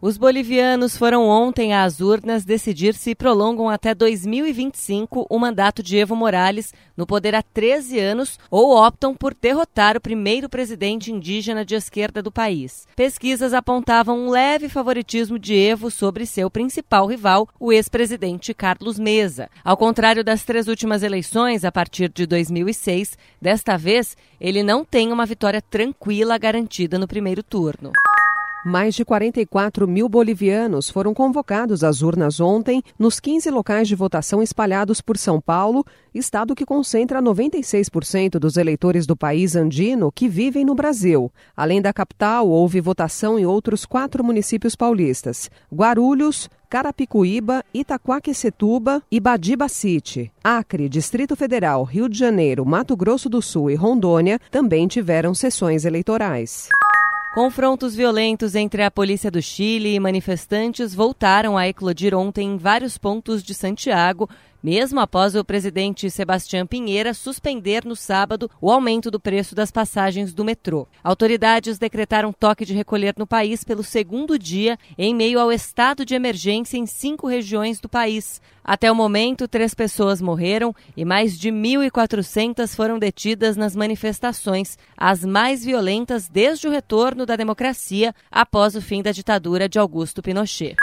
Os bolivianos foram ontem às urnas decidir se prolongam até 2025 o mandato de Evo Morales no poder há 13 anos ou optam por derrotar o primeiro presidente indígena de esquerda do país. Pesquisas apontavam um leve favoritismo de Evo sobre seu principal rival, o ex-presidente Carlos Mesa. Ao contrário das três últimas eleições, a partir de 2006, desta vez ele não tem uma vitória tranquila garantida no primeiro turno. Mais de 44 mil bolivianos foram convocados às urnas ontem nos 15 locais de votação espalhados por São Paulo, estado que concentra 96% dos eleitores do país andino que vivem no Brasil. Além da capital, houve votação em outros quatro municípios paulistas: Guarulhos, Carapicuíba, Itaquaquecetuba e Badiba City. Acre, Distrito Federal, Rio de Janeiro, Mato Grosso do Sul e Rondônia também tiveram sessões eleitorais. Confrontos violentos entre a polícia do Chile e manifestantes voltaram a eclodir ontem em vários pontos de Santiago, mesmo após o presidente Sebastião Pinheira suspender no sábado o aumento do preço das passagens do metrô. Autoridades decretaram toque de recolher no país pelo segundo dia, em meio ao estado de emergência em cinco regiões do país. Até o momento, três pessoas morreram e mais de 1.400 foram detidas nas manifestações, as mais violentas desde o retorno da democracia após o fim da ditadura de Augusto Pinochet.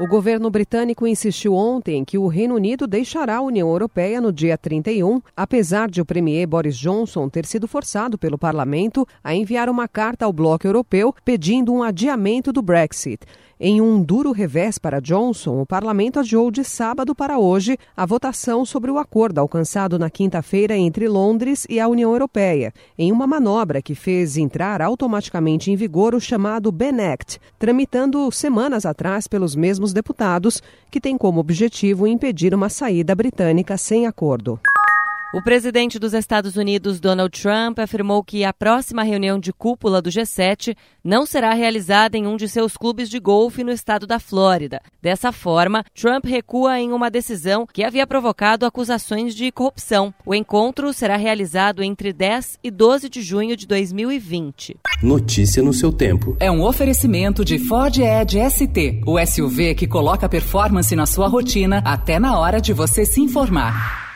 O governo britânico insistiu ontem que o Reino Unido deixará a União Europeia no dia 31, apesar de o premier Boris Johnson ter sido forçado pelo parlamento a enviar uma carta ao bloco europeu pedindo um adiamento do Brexit. Em um duro revés para Johnson, o parlamento adiou de sábado para hoje a votação sobre o acordo alcançado na quinta-feira entre Londres e a União Europeia, em uma manobra que fez entrar automaticamente em vigor o chamado Ben Act, tramitando semanas atrás pelos mesmos deputados, que tem como objetivo impedir uma saída britânica sem acordo. O presidente dos Estados Unidos, Donald Trump, afirmou que a próxima reunião de cúpula do G7 não será realizada em um de seus clubes de golfe no estado da Flórida. Dessa forma, Trump recua em uma decisão que havia provocado acusações de corrupção. O encontro será realizado entre 10 e 12 de junho de 2020. Notícia no seu tempo. É um oferecimento de Ford Edge ST, o SUV que coloca performance na sua rotina até na hora de você se informar.